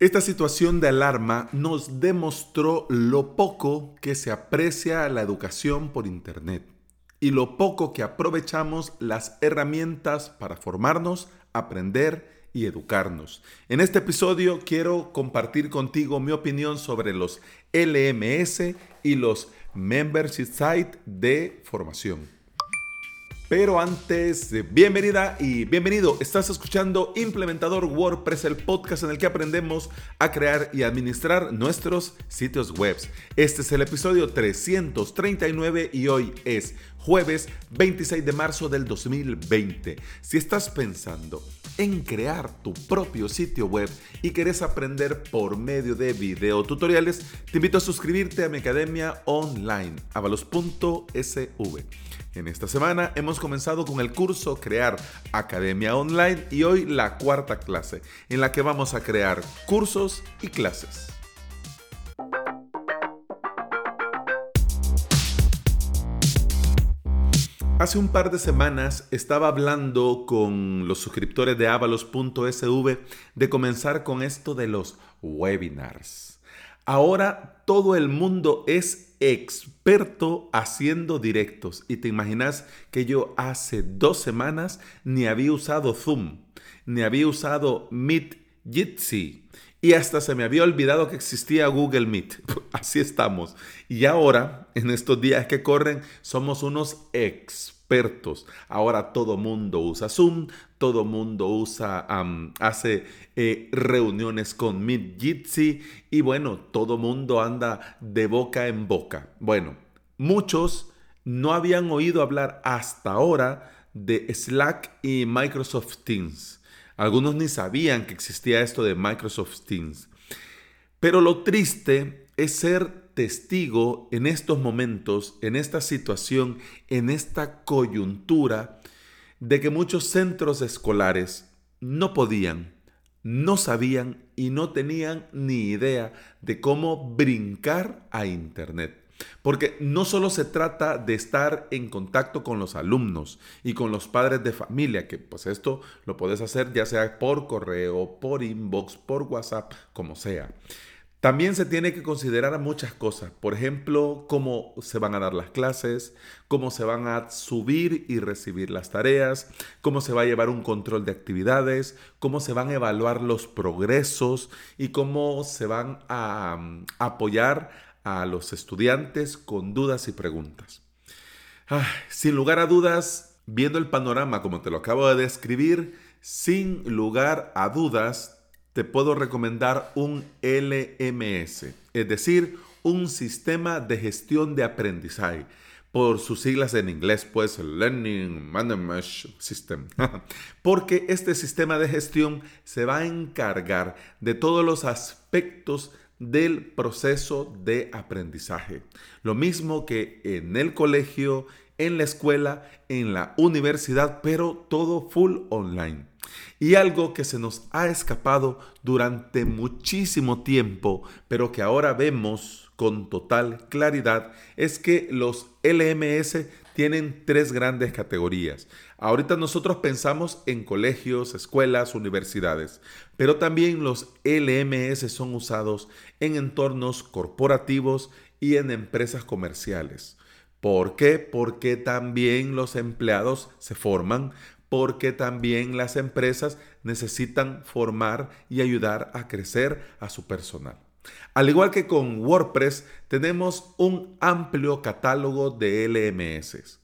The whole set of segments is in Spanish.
Esta situación de alarma nos demostró lo poco que se aprecia la educación por Internet y lo poco que aprovechamos las herramientas para formarnos, aprender y educarnos. En este episodio quiero compartir contigo mi opinión sobre los LMS y los Membership Site de formación. Pero antes, bienvenida y bienvenido. Estás escuchando Implementador WordPress, el podcast en el que aprendemos a crear y administrar nuestros sitios web. Este es el episodio 339 y hoy es jueves 26 de marzo del 2020. Si estás pensando en crear tu propio sitio web y querés aprender por medio de videotutoriales, te invito a suscribirte a mi academia online, avalos.sv. En esta semana hemos comenzado con el curso Crear Academia Online y hoy la cuarta clase, en la que vamos a crear cursos y clases. Hace un par de semanas estaba hablando con los suscriptores de avalos.sv de comenzar con esto de los webinars. Ahora todo el mundo es experto haciendo directos. Y te imaginas que yo hace dos semanas ni había usado Zoom, ni había usado Meet Jitsi y hasta se me había olvidado que existía Google Meet. Así estamos. Y ahora, en estos días que corren, somos unos expertos. Ahora todo mundo usa Zoom, todo mundo usa, hace eh, reuniones con Meet Jitsi y bueno, todo mundo anda de boca en boca. Bueno, muchos no habían oído hablar hasta ahora de Slack y Microsoft Teams. Algunos ni sabían que existía esto de Microsoft Teams. Pero lo triste es ser testigo en estos momentos, en esta situación, en esta coyuntura, de que muchos centros escolares no podían, no sabían y no tenían ni idea de cómo brincar a Internet. Porque no solo se trata de estar en contacto con los alumnos y con los padres de familia, que pues esto lo puedes hacer ya sea por correo, por inbox, por WhatsApp, como sea. También se tiene que considerar muchas cosas, por ejemplo, cómo se van a dar las clases, cómo se van a subir y recibir las tareas, cómo se va a llevar un control de actividades, cómo se van a evaluar los progresos y cómo se van a mm, apoyar a los estudiantes con dudas y preguntas. sin lugar a dudas, viendo el panorama como te lo acabo de describir, sin lugar a dudas, te puedo recomendar un LMS, es decir, un sistema de gestión de aprendizaje. Por sus siglas en inglés, pues Learning Management System. Porque este sistema de gestión se va a encargar de todos los aspectos del proceso de aprendizaje. Lo mismo que en el colegio, en la escuela, en la universidad, pero todo full online. Y algo que se nos ha escapado durante muchísimo tiempo, pero que ahora vemos con total claridad, es que los LMS tienen tres grandes categorías. Ahorita nosotros pensamos en colegios, escuelas, universidades, pero también los LMS son usados en entornos corporativos y en empresas comerciales. ¿Por qué? Porque también los empleados se forman porque también las empresas necesitan formar y ayudar a crecer a su personal. Al igual que con WordPress, tenemos un amplio catálogo de LMS.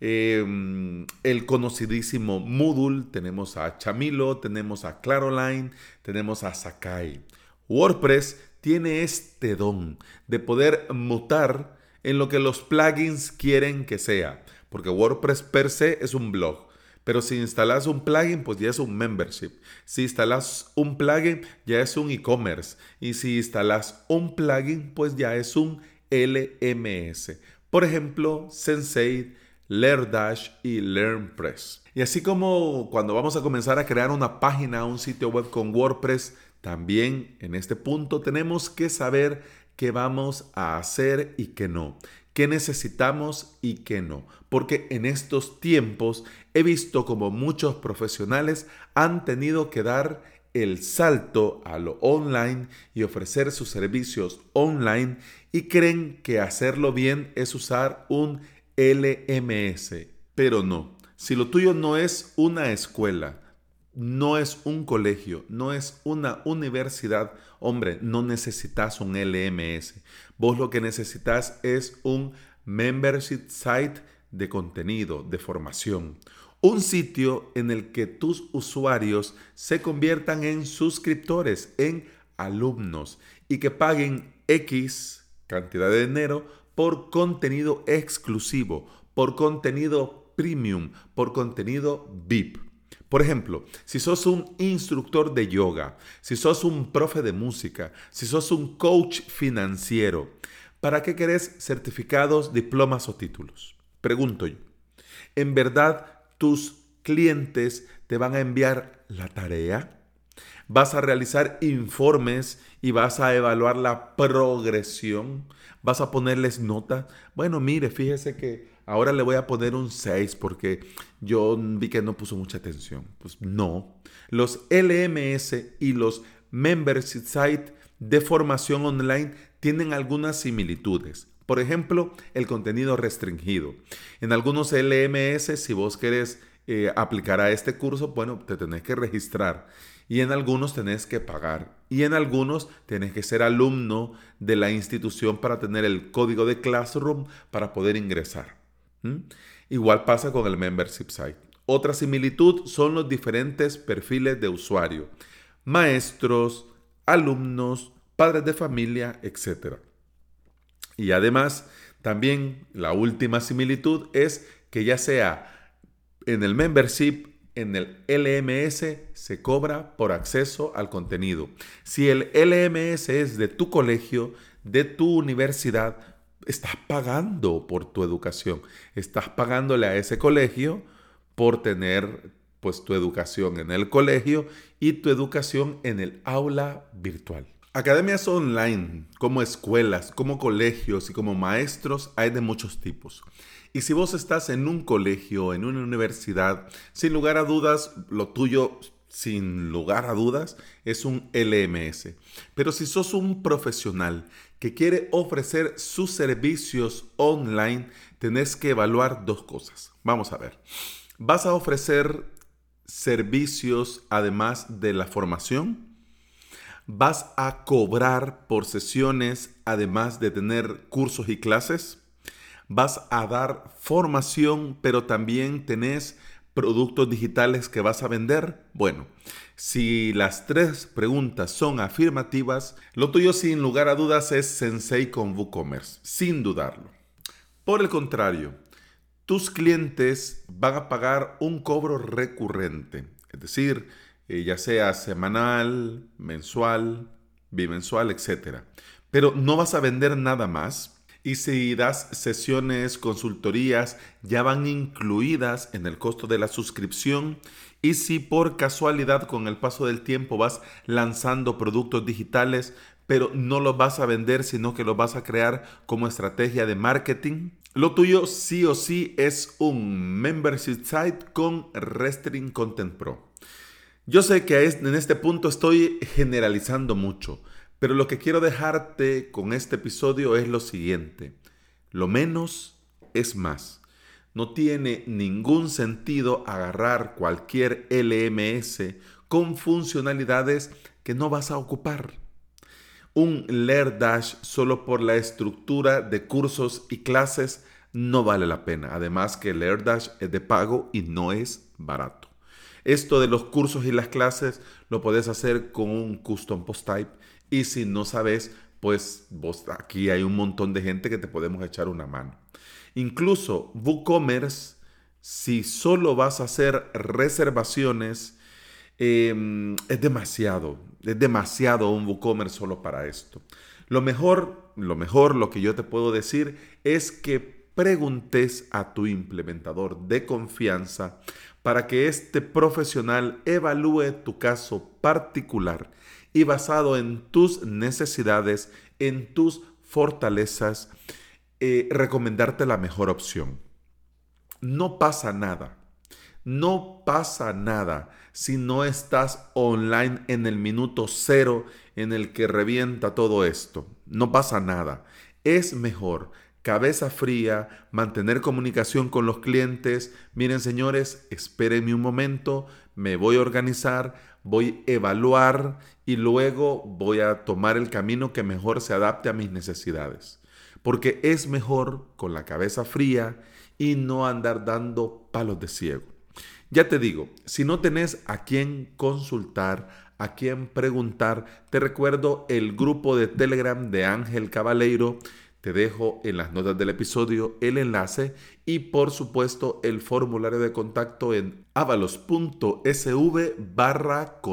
Em, el conocidísimo Moodle, tenemos a Chamilo, tenemos a Claroline, tenemos a Sakai. WordPress tiene este don de poder mutar en lo que los plugins quieren que sea, porque WordPress per se es un blog. Pero si instalas un plugin, pues ya es un membership. Si instalas un plugin, ya es un e-commerce. Y si instalas un plugin, pues ya es un LMS. Por ejemplo, Sensei, LearnDash y LearnPress. Y así como cuando vamos a comenzar a crear una página, un sitio web con WordPress, también en este punto tenemos que saber qué vamos a hacer y qué no qué necesitamos y qué no. Porque en estos tiempos he visto como muchos profesionales han tenido que dar el salto a lo online y ofrecer sus servicios online y creen que hacerlo bien es usar un LMS, pero no. Si lo tuyo no es una escuela, no es un colegio, no es una universidad, hombre, no necesitas un LMS. Vos lo que necesitas es un membership site de contenido, de formación. Un sitio en el que tus usuarios se conviertan en suscriptores, en alumnos y que paguen X cantidad de dinero por contenido exclusivo, por contenido premium, por contenido VIP. Por ejemplo, si sos un instructor de yoga, si sos un profe de música, si sos un coach financiero, ¿para qué querés certificados, diplomas o títulos? Pregunto yo. ¿En verdad tus clientes te van a enviar la tarea? ¿Vas a realizar informes y vas a evaluar la progresión? ¿Vas a ponerles nota? Bueno, mire, fíjese que ahora le voy a poner un 6 porque yo vi que no puso mucha atención. Pues no. Los LMS y los Membership Site de formación online tienen algunas similitudes. Por ejemplo, el contenido restringido. En algunos LMS, si vos querés eh, aplicar a este curso, bueno, te tenés que registrar. Y en algunos tenés que pagar. Y en algunos tenés que ser alumno de la institución para tener el código de Classroom para poder ingresar. Igual pasa con el membership site. Otra similitud son los diferentes perfiles de usuario. Maestros, alumnos, padres de familia, etc. Y además, también la última similitud es que ya sea en el membership, en el LMS, se cobra por acceso al contenido. Si el LMS es de tu colegio, de tu universidad, estás pagando por tu educación, estás pagándole a ese colegio por tener pues tu educación en el colegio y tu educación en el aula virtual. Academias online, como escuelas, como colegios y como maestros, hay de muchos tipos. Y si vos estás en un colegio, en una universidad, sin lugar a dudas, lo tuyo sin lugar a dudas, es un LMS. Pero si sos un profesional que quiere ofrecer sus servicios online, tenés que evaluar dos cosas. Vamos a ver. ¿Vas a ofrecer servicios además de la formación? ¿Vas a cobrar por sesiones además de tener cursos y clases? ¿Vas a dar formación pero también tenés productos digitales que vas a vender? Bueno, si las tres preguntas son afirmativas, lo tuyo sin lugar a dudas es Sensei con WooCommerce, sin dudarlo. Por el contrario, tus clientes van a pagar un cobro recurrente, es decir, eh, ya sea semanal, mensual, bimensual, etc. Pero no vas a vender nada más y si das sesiones, consultorías, ya van incluidas en el costo de la suscripción. Y si por casualidad con el paso del tiempo vas lanzando productos digitales, pero no los vas a vender, sino que los vas a crear como estrategia de marketing, lo tuyo sí o sí es un membership site con Restring Content Pro. Yo sé que en este punto estoy generalizando mucho, pero lo que quiero dejarte con este episodio es lo siguiente. Lo menos es más. No tiene ningún sentido agarrar cualquier LMS con funcionalidades que no vas a ocupar. Un LearnDash solo por la estructura de cursos y clases no vale la pena. Además que LearnDash es de pago y no es barato. Esto de los cursos y las clases lo puedes hacer con un custom post type y si no sabes, pues vos, aquí hay un montón de gente que te podemos echar una mano. Incluso WooCommerce, si solo vas a hacer reservaciones, em, es demasiado, es demasiado un WooCommerce solo para esto. Lo mejor, lo mejor, lo que yo te puedo decir es que preguntes a tu implementador de confianza para que este profesional evalúe tu caso particular y basado en tus necesidades, en tus fortalezas, eh, recomendarte la mejor opción. No pasa nada. No pasa nada si no estás online en el minuto cero en el que revienta todo esto. No pasa nada. Es mejor cabeza fría, mantener comunicación con los clientes. Miren señores, espérenme un momento, me voy a organizar, voy a evaluar y luego voy a tomar el camino que mejor se adapte a mis necesidades. Porque es mejor con la cabeza fría y no andar dando palos de ciego. Ya te digo, si no tenés a quién consultar, a quién preguntar, te recuerdo el grupo de Telegram de Ángel Cabaleiro te dejo en las notas del episodio el enlace y por supuesto el formulario de contacto en avalos.sv barra.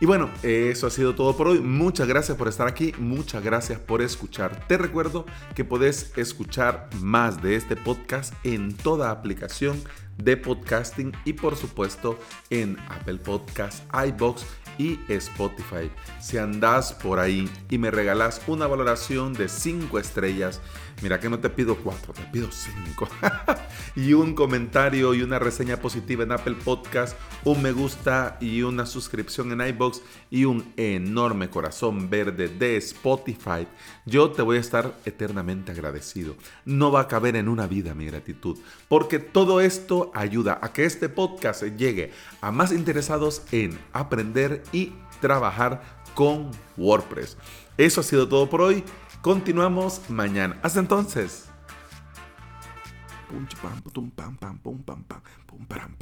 Y bueno, eso ha sido todo por hoy. Muchas gracias por estar aquí, muchas gracias por escuchar. Te recuerdo que podés escuchar más de este podcast en toda aplicación de podcasting y por supuesto en Apple Podcasts, iBox y Spotify. Si andas por ahí y me regalas una valoración de 5 estrellas, mira que no te pido 4, te pido 5. y un comentario y una reseña positiva en Apple Podcast, un me gusta y una suscripción en iBox y un enorme corazón verde de Spotify. Yo te voy a estar eternamente agradecido. No va a caber en una vida mi gratitud, porque todo esto ayuda a que este podcast llegue a más interesados en aprender y trabajar con WordPress. Eso ha sido todo por hoy. Continuamos mañana. Hasta entonces. pam, pam, pam, pam, pam,